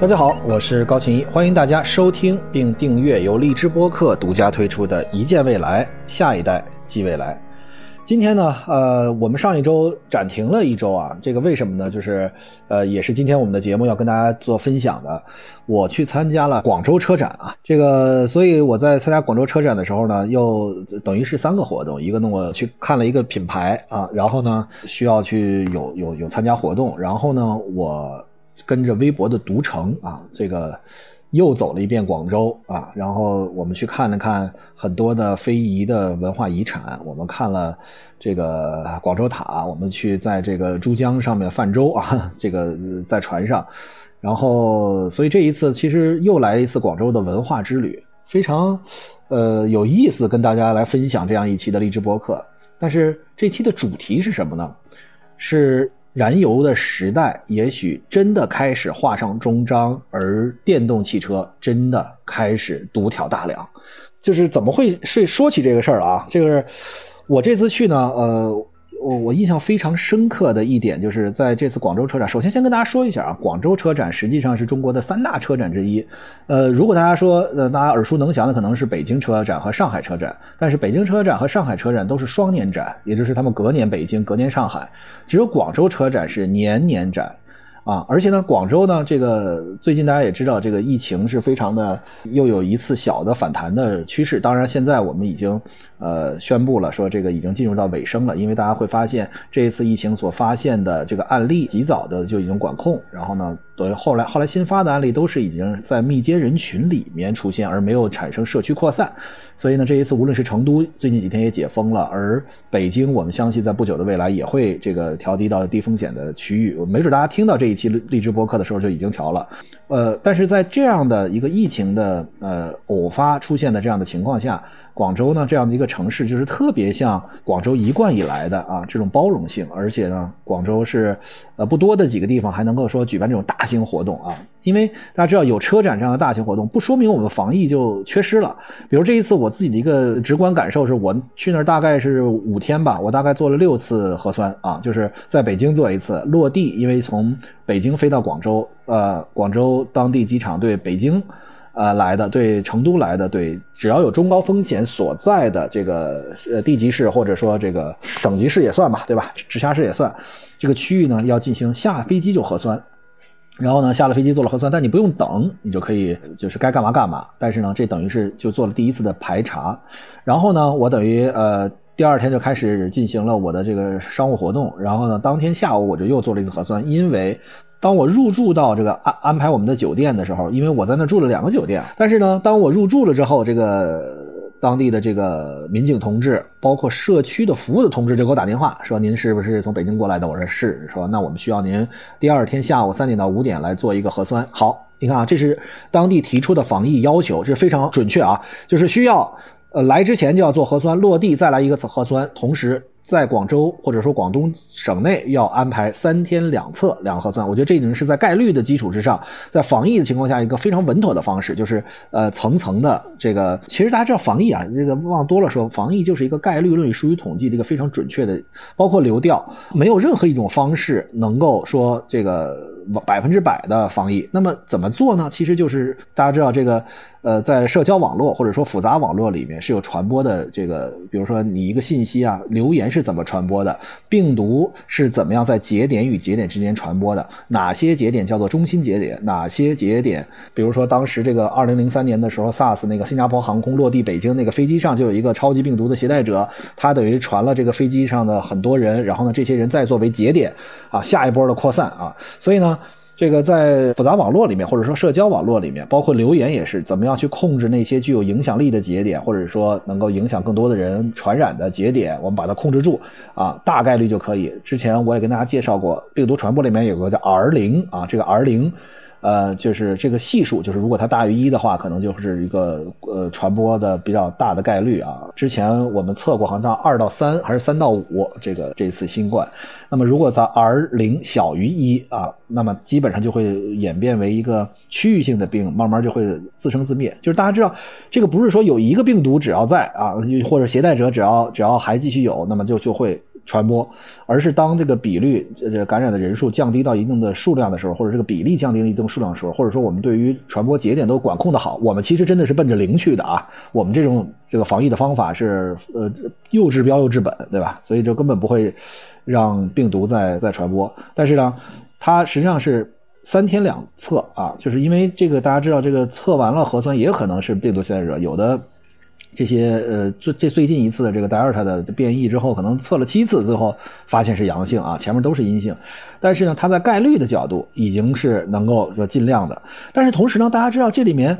大家好，我是高琴一，欢迎大家收听并订阅由荔枝播客独家推出的《一见未来，下一代即未来》。今天呢，呃，我们上一周暂停了一周啊，这个为什么呢？就是，呃，也是今天我们的节目要跟大家做分享的。我去参加了广州车展啊，这个，所以我在参加广州车展的时候呢，又等于是三个活动，一个呢我去看了一个品牌啊，然后呢需要去有有有参加活动，然后呢我跟着微博的读城啊，这个。又走了一遍广州啊，然后我们去看了看很多的非遗的文化遗产，我们看了这个广州塔，我们去在这个珠江上面泛舟啊，这个在船上，然后所以这一次其实又来一次广州的文化之旅，非常呃有意思，跟大家来分享这样一期的励志播客。但是这期的主题是什么呢？是。燃油的时代也许真的开始画上终章，而电动汽车真的开始独挑大梁。就是怎么会说说起这个事儿啊？这个我这次去呢，呃。我我印象非常深刻的一点，就是在这次广州车展。首先，先跟大家说一下啊，广州车展实际上是中国的三大车展之一。呃，如果大家说，呃，大家耳熟能详的可能是北京车展和上海车展，但是北京车展和上海车展都是双年展，也就是他们隔年北京，隔年上海，只有广州车展是年年展。啊，而且呢，广州呢，这个最近大家也知道，这个疫情是非常的，又有一次小的反弹的趋势。当然，现在我们已经呃宣布了，说这个已经进入到尾声了，因为大家会发现这一次疫情所发现的这个案例，及早的就已经管控，然后呢。等于后来后来新发的案例都是已经在密接人群里面出现，而没有产生社区扩散。所以呢，这一次无论是成都最近几天也解封了，而北京我们相信在不久的未来也会这个调低到低风险的区域。没准大家听到这一期励志播客的时候就已经调了。呃，但是在这样的一个疫情的呃偶发出现的这样的情况下。广州呢，这样的一个城市，就是特别像广州一贯以来的啊这种包容性，而且呢，广州是呃不多的几个地方还能够说举办这种大型活动啊，因为大家知道有车展这样的大型活动，不说明我们防疫就缺失了。比如这一次我自己的一个直观感受是，我去那儿大概是五天吧，我大概做了六次核酸啊，就是在北京做一次，落地因为从北京飞到广州，呃，广州当地机场对北京。呃，来的对成都来的对，只要有中高风险所在的这个呃地级市或者说这个省级市也算吧，对吧？直辖市也算，这个区域呢要进行下飞机就核酸，然后呢下了飞机做了核酸，但你不用等，你就可以就是该干嘛干嘛。但是呢，这等于是就做了第一次的排查，然后呢，我等于呃第二天就开始进行了我的这个商务活动，然后呢，当天下午我就又做了一次核酸，因为。当我入住到这个安安排我们的酒店的时候，因为我在那住了两个酒店，但是呢，当我入住了之后，这个当地的这个民警同志，包括社区的服务的同志就给我打电话说：“您是不是从北京过来的？”我说：“是。”说：“那我们需要您第二天下午三点到五点来做一个核酸。”好，你看啊，这是当地提出的防疫要求，这是非常准确啊，就是需要呃来之前就要做核酸，落地再来一个核酸，同时。在广州或者说广东省内要安排三天两测两核酸，我觉得这已经是在概率的基础之上，在防疫的情况下一个非常稳妥的方式，就是呃层层的这个。其实大家知道防疫啊，这个往多了说，防疫就是一个概率论与数据统计的一个非常准确的，包括流调，没有任何一种方式能够说这个百分之百的防疫。那么怎么做呢？其实就是大家知道这个。呃，在社交网络或者说复杂网络里面是有传播的这个，比如说你一个信息啊，留言是怎么传播的，病毒是怎么样在节点与节点之间传播的，哪些节点叫做中心节点，哪些节点，比如说当时这个二零零三年的时候，SARS 那个新加坡航空落地北京那个飞机上就有一个超级病毒的携带者，他等于传了这个飞机上的很多人，然后呢，这些人再作为节点啊，下一波的扩散啊，所以呢。这个在复杂网络里面，或者说社交网络里面，包括留言也是，怎么样去控制那些具有影响力的节点，或者说能够影响更多的人传染的节点，我们把它控制住啊，大概率就可以。之前我也跟大家介绍过，病毒传播里面有个叫 R 零啊，这个 R 零。呃，就是这个系数，就是如果它大于一的话，可能就是一个呃传播的比较大的概率啊。之前我们测过，好像二到三还是三到五，这个这次新冠。那么如果在 R 零小于一啊，那么基本上就会演变为一个区域性的病，慢慢就会自生自灭。就是大家知道，这个不是说有一个病毒只要在啊，或者携带者只要只要还继续有，那么就就会。传播，而是当这个比率这感染的人数降低到一定的数量的时候，或者这个比例降低一定数量的时候，或者说我们对于传播节点都管控的好，我们其实真的是奔着零去的啊。我们这种这个防疫的方法是呃又治标又治本，对吧？所以就根本不会让病毒再再传播。但是呢，它实际上是。三天两测啊，就是因为这个，大家知道，这个测完了核酸也可能是病毒携带者。有的这些呃，最这最近一次的这个德尔塔的变异之后，可能测了七次，最后发现是阳性啊，前面都是阴性。但是呢，它在概率的角度已经是能够说尽量的。但是同时呢，大家知道这里面。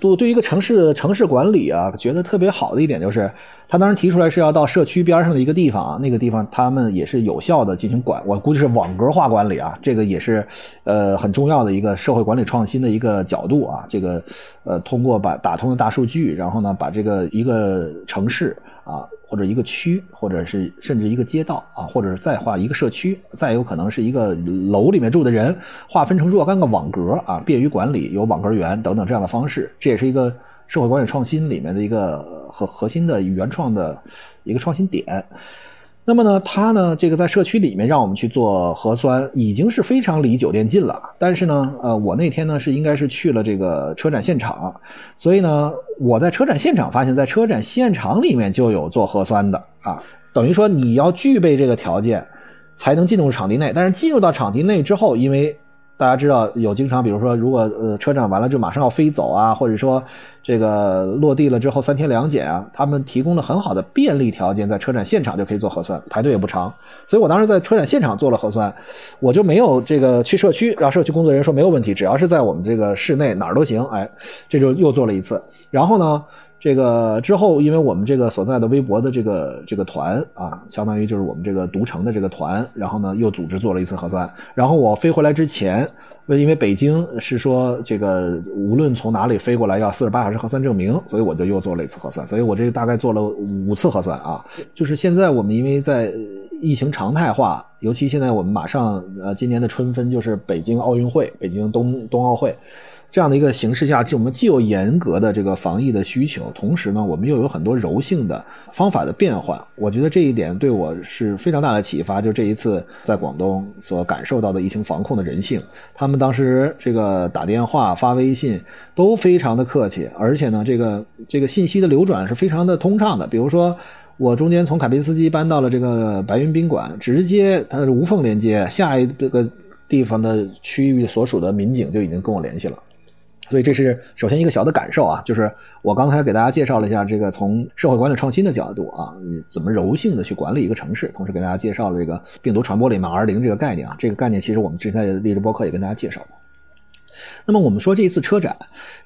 对对于，一个城市城市管理啊，觉得特别好的一点就是，他当时提出来是要到社区边上的一个地方啊，那个地方他们也是有效的进行管，我估计是网格化管理啊，这个也是呃很重要的一个社会管理创新的一个角度啊，这个呃通过把打通了大数据，然后呢把这个一个城市。啊，或者一个区，或者是甚至一个街道啊，或者是再画一个社区，再有可能是一个楼里面住的人，划分成若干个网格啊，便于管理，有网格员等等这样的方式，这也是一个社会管理创新里面的一个核核心的原创的一个创新点。那么呢，他呢，这个在社区里面让我们去做核酸，已经是非常离酒店近了。但是呢，呃，我那天呢是应该是去了这个车展现场，所以呢，我在车展现场发现，在车展现场里面就有做核酸的啊，等于说你要具备这个条件，才能进入场地内。但是进入到场地内之后，因为大家知道有经常，比如说，如果呃车展完了就马上要飞走啊，或者说这个落地了之后三天两检啊，他们提供了很好的便利条件，在车展现场就可以做核酸，排队也不长。所以我当时在车展现场做了核酸，我就没有这个去社区，让社区工作人员说没有问题，只要是在我们这个室内哪儿都行。哎，这就又做了一次。然后呢？这个之后，因为我们这个所在的微博的这个这个团啊，相当于就是我们这个独城的这个团，然后呢又组织做了一次核酸。然后我飞回来之前，因为北京是说这个无论从哪里飞过来要四十八小时核酸证明，所以我就又做了一次核酸。所以我这个大概做了五次核酸啊。就是现在我们因为在疫情常态化，尤其现在我们马上呃今年的春分就是北京奥运会，北京冬冬奥会。这样的一个形势下，就我们既有严格的这个防疫的需求，同时呢，我们又有很多柔性的方法的变换。我觉得这一点对我是非常大的启发。就这一次在广东所感受到的疫情防控的人性，他们当时这个打电话、发微信都非常的客气，而且呢，这个这个信息的流转是非常的通畅的。比如说，我中间从卡宾斯基搬到了这个白云宾馆，直接它是无缝连接，下一个地方的区域所属的民警就已经跟我联系了。所以这是首先一个小的感受啊，就是我刚才给大家介绍了一下这个从社会管理创新的角度啊，怎么柔性的去管理一个城市，同时给大家介绍了这个病毒传播里面 R 零这个概念啊，这个概念其实我们之前的励志播客也跟大家介绍过。那么我们说这一次车展，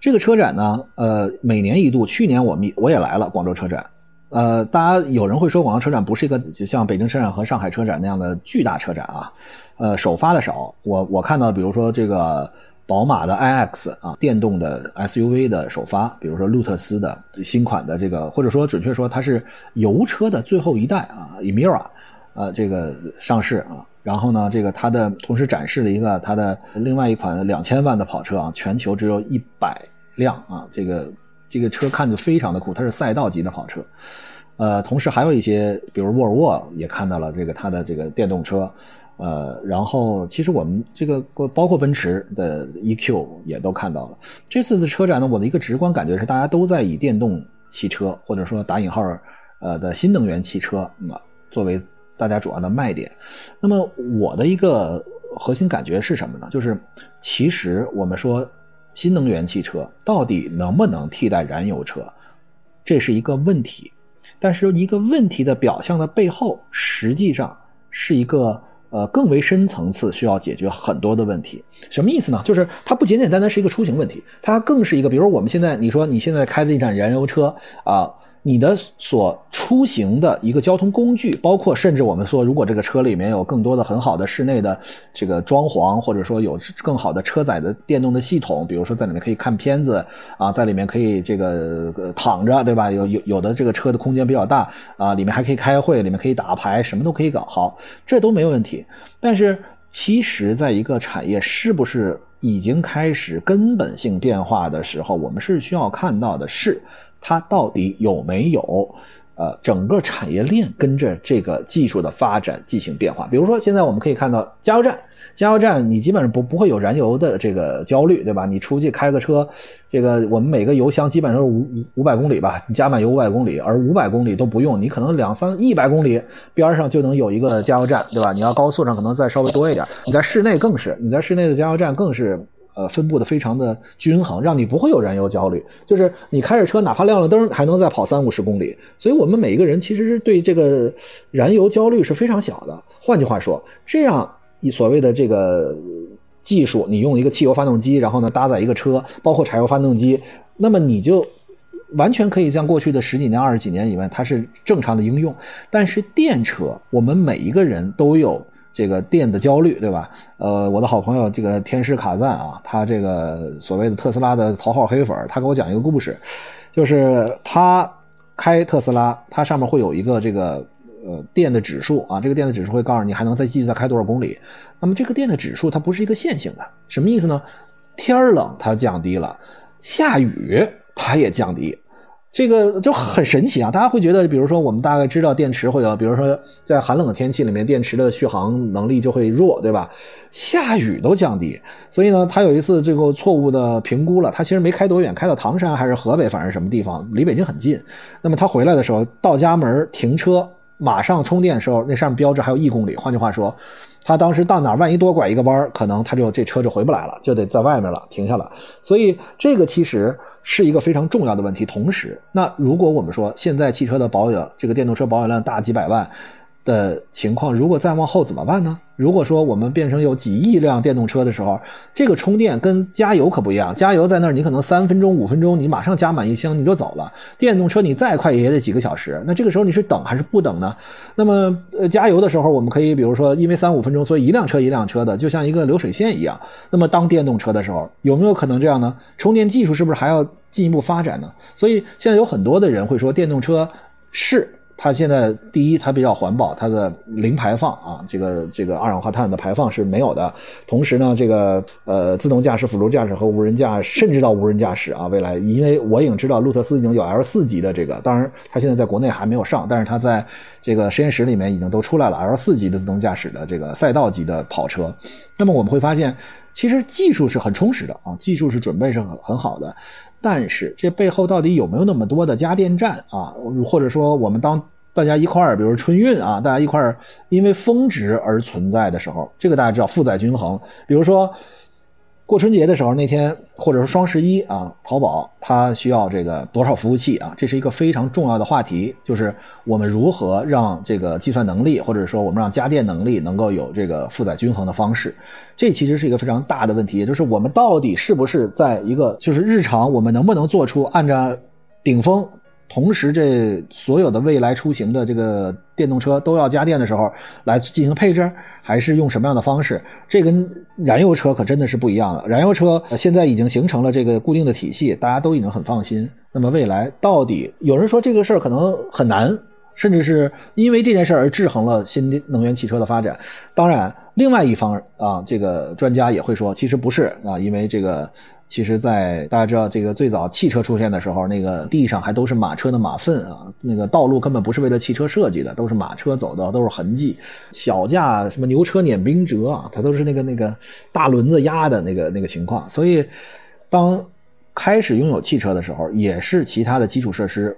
这个车展呢，呃，每年一度，去年我们我也来了广州车展，呃，大家有人会说广州车展不是一个就像北京车展和上海车展那样的巨大车展啊，呃，首发的少，我我看到比如说这个。宝马的 iX 啊，电动的 SUV 的首发，比如说路特斯的新款的这个，或者说准确说它是油车的最后一代啊，Emira，呃，这个上市啊，然后呢，这个它的同时展示了一个它的另外一款两千万的跑车啊，全球只有一百辆啊，这个这个车看着非常的酷，它是赛道级的跑车，呃，同时还有一些，比如沃尔沃也看到了这个它的这个电动车。呃，然后其实我们这个包括奔驰的 EQ 也都看到了。这次的车展呢，我的一个直观感觉是，大家都在以电动汽车或者说打引号呃的新能源汽车那么作为大家主要的卖点。那么我的一个核心感觉是什么呢？就是其实我们说新能源汽车到底能不能替代燃油车，这是一个问题。但是一个问题的表象的背后，实际上是一个。呃，更为深层次需要解决很多的问题，什么意思呢？就是它不简简单单是一个出行问题，它更是一个，比如我们现在你说你现在开的一辆燃油车啊。你的所出行的一个交通工具，包括甚至我们说，如果这个车里面有更多的很好的室内的这个装潢，或者说有更好的车载的电动的系统，比如说在里面可以看片子啊，在里面可以这个躺着，对吧？有有有的这个车的空间比较大啊，里面还可以开会，里面可以打牌，什么都可以搞好，这都没有问题。但是其实，在一个产业是不是已经开始根本性变化的时候，我们是需要看到的是。它到底有没有呃，整个产业链跟着这个技术的发展进行变化。比如说，现在我们可以看到加油站，加油站你基本上不不会有燃油的这个焦虑，对吧？你出去开个车，这个我们每个油箱基本上是五五五百公里吧，你加满油五百公里，而五百公里都不用，你可能两三一百公里边上就能有一个加油站，对吧？你要高速上可能再稍微多一点，你在室内更是，你在室内的加油站更是。呃，分布的非常的均衡，让你不会有燃油焦虑。就是你开着车，哪怕亮了灯，还能再跑三五十公里。所以，我们每一个人其实是对这个燃油焦虑是非常小的。换句话说，这样你所谓的这个技术，你用一个汽油发动机，然后呢搭载一个车，包括柴油发动机，那么你就完全可以像过去的十几年、二十几年以外，它是正常的应用。但是电车，我们每一个人都有。这个电的焦虑，对吧？呃，我的好朋友这个天师卡赞啊，他这个所谓的特斯拉的头号黑粉，他给我讲一个故事，就是他开特斯拉，它上面会有一个这个呃电的指数啊，这个电的指数会告诉你还能再继续再开多少公里。那么这个电的指数它不是一个线性的，什么意思呢？天冷它降低了，下雨它也降低。这个就很神奇啊！大家会觉得，比如说，我们大概知道电池会有，比如说在寒冷的天气里面，电池的续航能力就会弱，对吧？下雨都降低，所以呢，他有一次这个错误的评估了，他其实没开多远，开到唐山还是河北，反正什么地方，离北京很近。那么他回来的时候，到家门停车，马上充电的时候，那上面标志还有一公里。换句话说，他当时到哪，万一多拐一个弯，可能他就这车就回不来了，就得在外面了，停下了。所以这个其实。是一个非常重要的问题。同时，那如果我们说现在汽车的保养这个电动车保养量大几百万。的情况，如果再往后怎么办呢？如果说我们变成有几亿辆电动车的时候，这个充电跟加油可不一样。加油在那儿，你可能三分钟、五分钟，你马上加满一箱你就走了。电动车你再快也得几个小时。那这个时候你是等还是不等呢？那么，呃，加油的时候，我们可以比如说，因为三五分钟，所以一辆车一辆车的，就像一个流水线一样。那么，当电动车的时候，有没有可能这样呢？充电技术是不是还要进一步发展呢？所以，现在有很多的人会说，电动车是。它现在第一，它比较环保，它的零排放啊，这个这个二氧化碳的排放是没有的。同时呢，这个呃自动驾驶、辅助驾驶和无人驾驶，甚至到无人驾驶啊，未来，因为我已经知道路特斯已经有 L 四级的这个，当然它现在在国内还没有上，但是它在这个实验室里面已经都出来了 L 四级的自动驾驶的这个赛道级的跑车。那么我们会发现，其实技术是很充实的啊，技术是准备是很很好的，但是这背后到底有没有那么多的加电站啊，或者说我们当大家一块儿，比如春运啊，大家一块儿因为峰值而存在的时候，这个大家知道负载均衡。比如说过春节的时候那天，或者说双十一啊，淘宝它需要这个多少服务器啊？这是一个非常重要的话题，就是我们如何让这个计算能力，或者说我们让家电能力能够有这个负载均衡的方式。这其实是一个非常大的问题，也就是我们到底是不是在一个就是日常我们能不能做出按照顶峰。同时，这所有的未来出行的这个电动车都要加电的时候来进行配置，还是用什么样的方式？这跟燃油车可真的是不一样了。燃油车现在已经形成了这个固定的体系，大家都已经很放心。那么未来到底有人说这个事儿可能很难，甚至是因为这件事儿而制衡了新能源汽车的发展。当然，另外一方啊，这个专家也会说，其实不是啊，因为这个。其实，在大家知道这个最早汽车出现的时候，那个地上还都是马车的马粪啊，那个道路根本不是为了汽车设计的，都是马车走的，都是痕迹。小架什么牛车碾冰辙啊，它都是那个那个大轮子压的那个那个情况。所以，当开始拥有汽车的时候，也是其他的基础设施。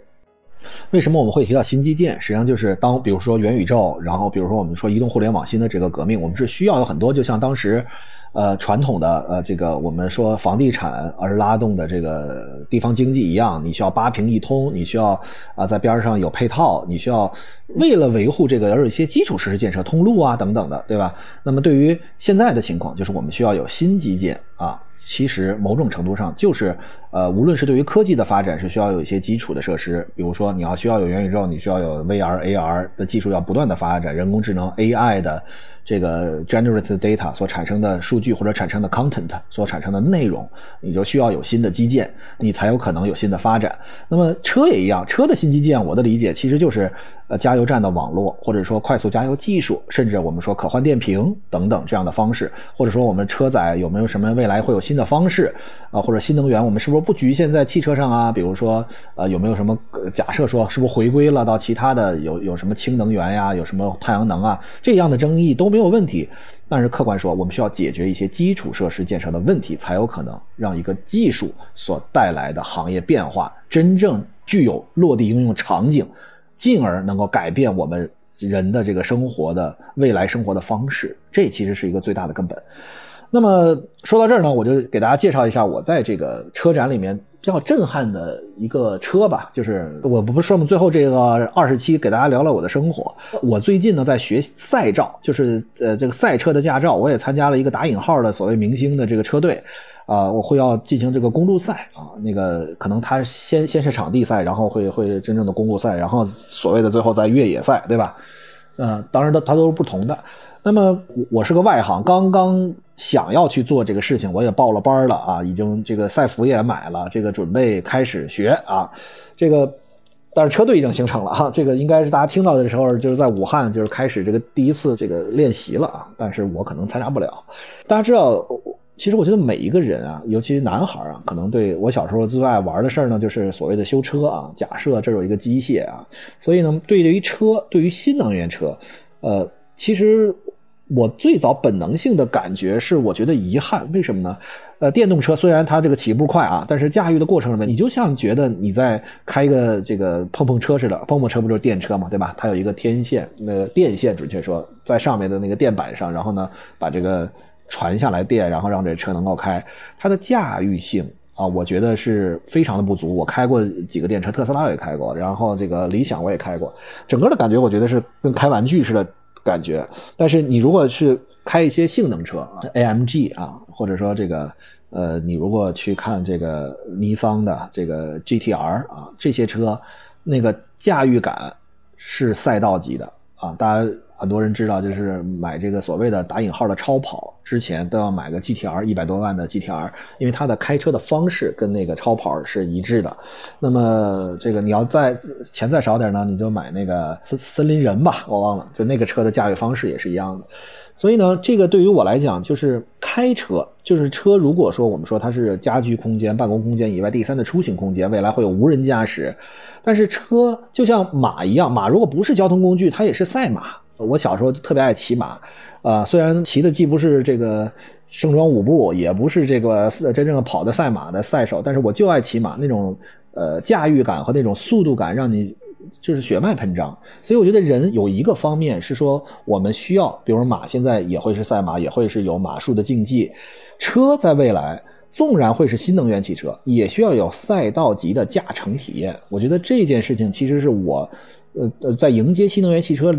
为什么我们会提到新基建？实际上就是当比如说元宇宙，然后比如说我们说移动互联网新的这个革命，我们是需要有很多，就像当时。呃，传统的呃，这个我们说房地产而拉动的这个地方经济一样，你需要八平一通，你需要啊在边上有配套，你需要为了维护这个而有一些基础设施建设，通路啊等等的，对吧？那么对于现在的情况，就是我们需要有新基建啊。其实某种程度上就是，呃，无论是对于科技的发展，是需要有一些基础的设施，比如说你要需要有元宇宙，你需要有 VR、AR 的技术要不断的发展，人工智能 AI 的这个 generated data 所产生的数据或者产生的 content 所产生的内容，你就需要有新的基建，你才有可能有新的发展。那么车也一样，车的新基建，我的理解其实就是呃加油站的网络，或者说快速加油技术，甚至我们说可换电瓶等等这样的方式，或者说我们车载有没有什么未来会有新的方式啊，或者新能源，我们是不是不局限在汽车上啊？比如说呃有没有什么假设说是不是回归了到其他的有有什么氢能源呀，有什么太阳能啊这样的争议都没有问题。但是客观说，我们需要解决一些基础设施建设的问题，才有可能让一个技术所带来的行业变化真正具有落地应用场景，进而能够改变我们人的这个生活的未来生活的方式。这其实是一个最大的根本。那么说到这儿呢，我就给大家介绍一下我在这个车展里面。比较震撼的一个车吧，就是我不是说嘛，最后这个二十期给大家聊聊我的生活。我最近呢在学赛照，就是呃这个赛车的驾照，我也参加了一个打引号的所谓明星的这个车队，啊，我会要进行这个公路赛啊，那个可能他先先是场地赛，然后会会真正的公路赛，然后所谓的最后在越野赛，对吧？嗯，当然它它都是不同的。那么我是个外行，刚刚想要去做这个事情，我也报了班了啊，已经这个赛服也买了，这个准备开始学啊，这个但是车队已经形成了哈，这个应该是大家听到的时候就是在武汉就是开始这个第一次这个练习了啊，但是我可能参加不了。大家知道，其实我觉得每一个人啊，尤其男孩啊，可能对我小时候最爱玩的事儿呢，就是所谓的修车啊。假设这有一个机械啊，所以呢，对于车，对于新能源车，呃，其实。我最早本能性的感觉是，我觉得遗憾，为什么呢？呃，电动车虽然它这个起步快啊，但是驾驭的过程里面，你就像觉得你在开一个这个碰碰车似的。碰碰车不就是电车嘛，对吧？它有一个天线，那个电线，准确说，在上面的那个电板上，然后呢，把这个传下来电，然后让这车能够开。它的驾驭性啊，我觉得是非常的不足。我开过几个电车，特斯拉也开过，然后这个理想我也开过，整个的感觉我觉得是跟开玩具似的。感觉，但是你如果是开一些性能车，AMG 啊，或者说这个，呃，你如果去看这个尼桑的这个 GTR 啊，这些车，那个驾驭感是赛道级的啊，大家。很多人知道，就是买这个所谓的打引号的超跑之前都要买个 GTR 一百多万的 GTR，因为它的开车的方式跟那个超跑是一致的。那么这个你要再钱再少点呢，你就买那个森森林人吧，我忘了，就那个车的驾驭方式也是一样的。所以呢，这个对于我来讲，就是开车，就是车。如果说我们说它是家居空间、办公空间以外第三的出行空间，未来会有无人驾驶，但是车就像马一样，马如果不是交通工具，它也是赛马。我小时候特别爱骑马，啊，虽然骑的既不是这个盛装舞步，也不是这个真正的跑的赛马的赛手，但是我就爱骑马，那种呃驾驭感和那种速度感，让你就是血脉喷张。所以我觉得人有一个方面是说，我们需要，比如马现在也会是赛马，也会是有马术的竞技，车在未来纵然会是新能源汽车，也需要有赛道级的驾乘体验。我觉得这件事情其实是我呃呃在迎接新能源汽车。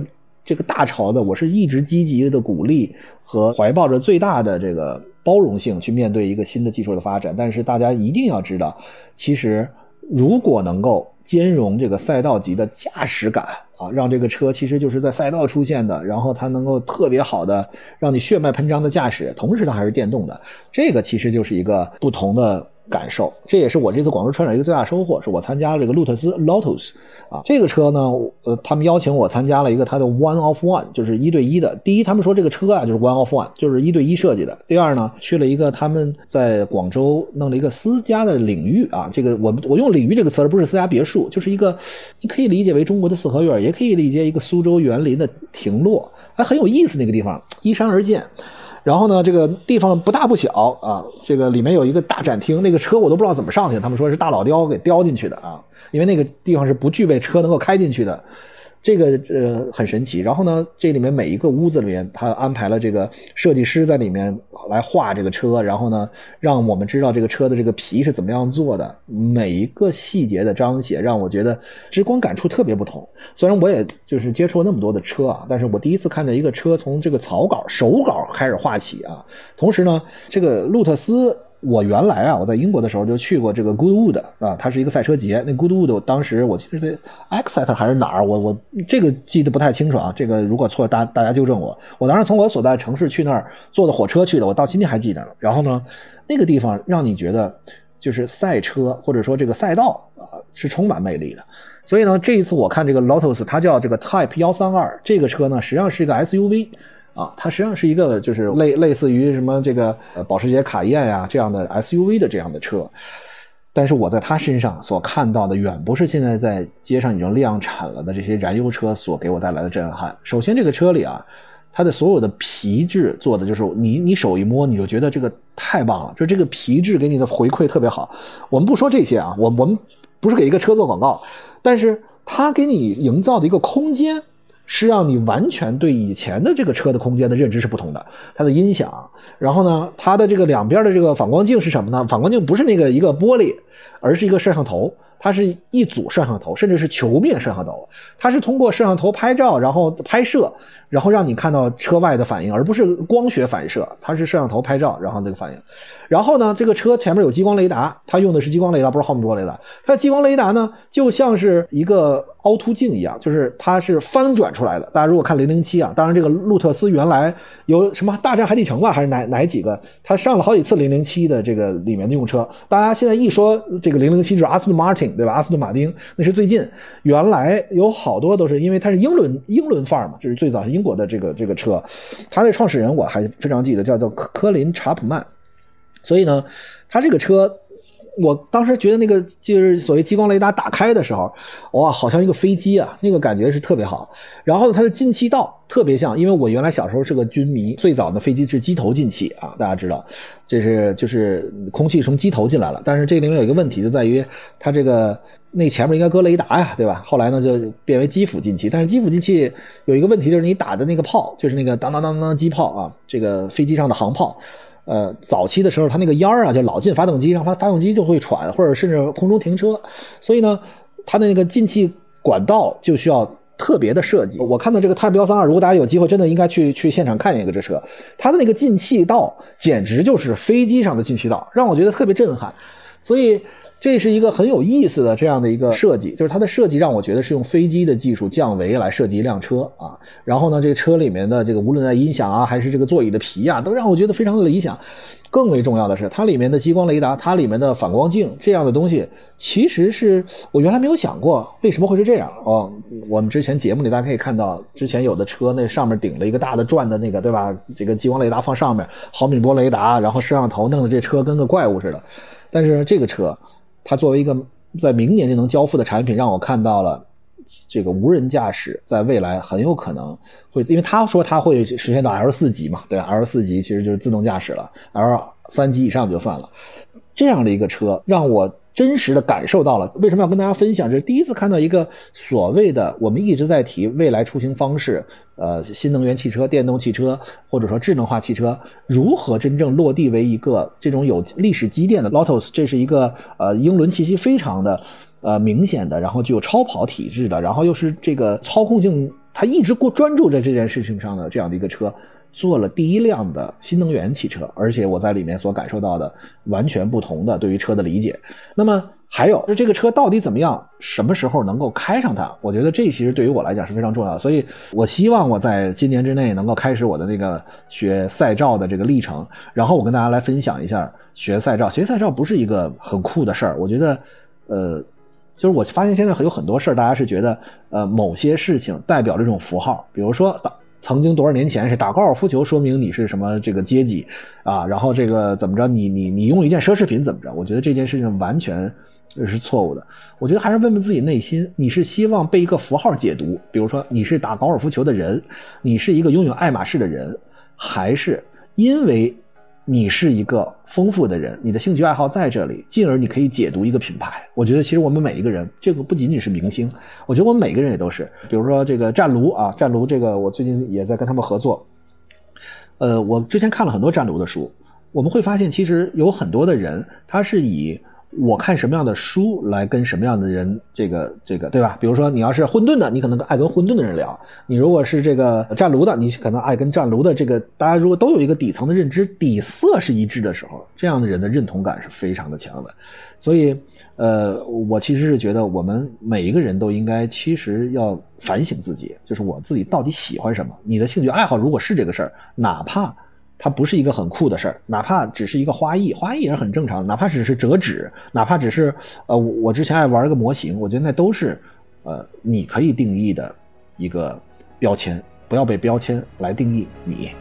这个大潮的，我是一直积极的鼓励和怀抱着最大的这个包容性去面对一个新的技术的发展。但是大家一定要知道，其实如果能够兼容这个赛道级的驾驶感啊，让这个车其实就是在赛道出现的，然后它能够特别好的让你血脉喷张的驾驶，同时它还是电动的，这个其实就是一个不同的。感受，这也是我这次广州车展一个最大收获，是我参加了这个路特斯 Lotus 啊，这个车呢，呃，他们邀请我参加了一个它的 One of One，就是一对一的。第一，他们说这个车啊就是 One of One，就是一对一设计的。第二呢，去了一个他们在广州弄了一个私家的领域啊，这个我我用领域这个词而不是私家别墅，就是一个你可以理解为中国的四合院，也可以理解一个苏州园林的亭落，还很有意思那个地方，依山而建。然后呢，这个地方不大不小啊，这个里面有一个大展厅，那个车我都不知道怎么上去，他们说是大老雕给雕进去的啊，因为那个地方是不具备车能够开进去的。这个呃很神奇，然后呢，这里面每一个屋子里面，他安排了这个设计师在里面来画这个车，然后呢，让我们知道这个车的这个皮是怎么样做的，每一个细节的彰显，让我觉得直观感触特别不同。虽然我也就是接触了那么多的车啊，但是我第一次看到一个车从这个草稿、手稿开始画起啊，同时呢，这个路特斯。我原来啊，我在英国的时候就去过这个 Goodwood 啊，它是一个赛车节。那 Goodwood 当时我记得在 Exeter 还是哪儿，我我这个记得不太清楚啊。这个如果错，大大家纠正我。我当时从我所在城市去那儿坐的火车去的，我到今天还记得。然后呢，那个地方让你觉得。就是赛车或者说这个赛道啊，是充满魅力的。所以呢，这一次我看这个 Lotus，它叫这个 Type 幺三二，这个车呢实际上是一个 SUV 啊，它实际上是一个就是类类似于什么这个呃保时捷卡宴呀这样的 SUV 的这样的车。但是我在它身上所看到的，远不是现在在街上已经量产了的这些燃油车所给我带来的震撼。首先，这个车里啊，它的所有的皮质做的就是你你手一摸，你就觉得这个太棒了，就这个皮质给你的回馈特别好。我们不说这些啊，我我们不是给一个车做广告，但是它给你营造的一个空间。是让你完全对以前的这个车的空间的认知是不同的。它的音响，然后呢，它的这个两边的这个反光镜是什么呢？反光镜不是那个一个玻璃，而是一个摄像头。它是一组摄像头，甚至是球面摄像头。它是通过摄像头拍照，然后拍摄，然后让你看到车外的反应，而不是光学反射。它是摄像头拍照，然后这个反应。然后呢，这个车前面有激光雷达，它用的是激光雷达，不是毫米波雷达。它的激光雷达呢，就像是一个凹凸镜一样，就是它是翻转出来的。大家如果看零零七啊，当然这个路特斯原来有什么大战海底城吧，还是哪哪几个，它上了好几次零零七的这个里面的用车。大家现在一说这个零零七，就是阿斯顿马丁。对吧？阿斯顿马丁那是最近，原来有好多都是因为它是英伦英伦范儿嘛，就是最早是英国的这个这个车，它的创始人我还非常记得，叫做科科林查普曼，所以呢，它这个车。我当时觉得那个就是所谓激光雷达打开的时候，哇，好像一个飞机啊，那个感觉是特别好。然后它的进气道特别像，因为我原来小时候是个军迷，最早的飞机是机头进气啊，大家知道，这是就是空气从机头进来了。但是这里面有一个问题，就在于它这个那前面应该搁雷达呀，对吧？后来呢就变为机腹进气，但是机腹进气有一个问题，就是你打的那个炮，就是那个当当当当机炮啊，这个飞机上的航炮。呃，早期的时候，它那个烟儿啊，就老进发动机，让它发动机就会喘，或者甚至空中停车。所以呢，它的那个进气管道就需要特别的设计。我看到这个 Type 幺三二，如果大家有机会，真的应该去去现场看一个这车，它的那个进气道简直就是飞机上的进气道，让我觉得特别震撼。所以。这是一个很有意思的这样的一个设计，就是它的设计让我觉得是用飞机的技术降维来设计一辆车啊。然后呢，这个车里面的这个无论在音响啊，还是这个座椅的皮啊，都让我觉得非常的理想。更为重要的是，它里面的激光雷达，它里面的反光镜这样的东西，其实是我原来没有想过为什么会是这样哦。我们之前节目里大家可以看到，之前有的车那上面顶了一个大的转的那个，对吧？这个激光雷达放上面，毫米波雷达，然后摄像头，弄得这车跟个怪物似的。但是这个车。它作为一个在明年就能交付的产品，让我看到了这个无人驾驶在未来很有可能会，因为他说他会实现到 L 四级嘛，对，L 四级其实就是自动驾驶了，L 三级以上就算了。这样的一个车让我。真实的感受到了，为什么要跟大家分享？这是第一次看到一个所谓的我们一直在提未来出行方式，呃，新能源汽车、电动汽车或者说智能化汽车如何真正落地为一个这种有历史积淀的 Lotus，这是一个呃英伦气息非常的呃明显的，然后具有超跑体质的，然后又是这个操控性，它一直过专注在这件事情上的这样的一个车。做了第一辆的新能源汽车，而且我在里面所感受到的完全不同的对于车的理解。那么还有，就这个车到底怎么样？什么时候能够开上它？我觉得这其实对于我来讲是非常重要的。所以我希望我在今年之内能够开始我的那个学赛照的这个历程。然后我跟大家来分享一下学赛照。学赛照不是一个很酷的事儿。我觉得，呃，就是我发现现在有很多事儿，大家是觉得，呃，某些事情代表这种符号，比如说曾经多少年前是打高尔夫球，说明你是什么这个阶级啊？然后这个怎么着？你你你用一件奢侈品怎么着？我觉得这件事情完全是错误的。我觉得还是问问自己内心：你是希望被一个符号解读？比如说你是打高尔夫球的人，你是一个拥有爱马仕的人，还是因为？你是一个丰富的人，你的兴趣爱好在这里，进而你可以解读一个品牌。我觉得其实我们每一个人，这个不仅仅是明星，我觉得我们每个人也都是。比如说这个湛卢啊，湛卢这个我最近也在跟他们合作。呃，我之前看了很多湛卢的书，我们会发现其实有很多的人，他是以。我看什么样的书来跟什么样的人，这个这个对吧？比如说你要是混沌的，你可能爱跟混沌的人聊；你如果是这个战卢的，你可能爱跟战卢的这个。大家如果都有一个底层的认知，底色是一致的时候，这样的人的认同感是非常的强的。所以，呃，我其实是觉得我们每一个人都应该其实要反省自己，就是我自己到底喜欢什么。你的兴趣爱好如果是这个事儿，哪怕它不是一个很酷的事儿，哪怕只是一个花艺，花艺也是很正常的。哪怕只是折纸，哪怕只是呃，我我之前爱玩一个模型，我觉得那都是呃，你可以定义的一个标签，不要被标签来定义你。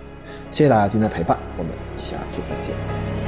谢谢大家今天的陪伴，我们下次再见。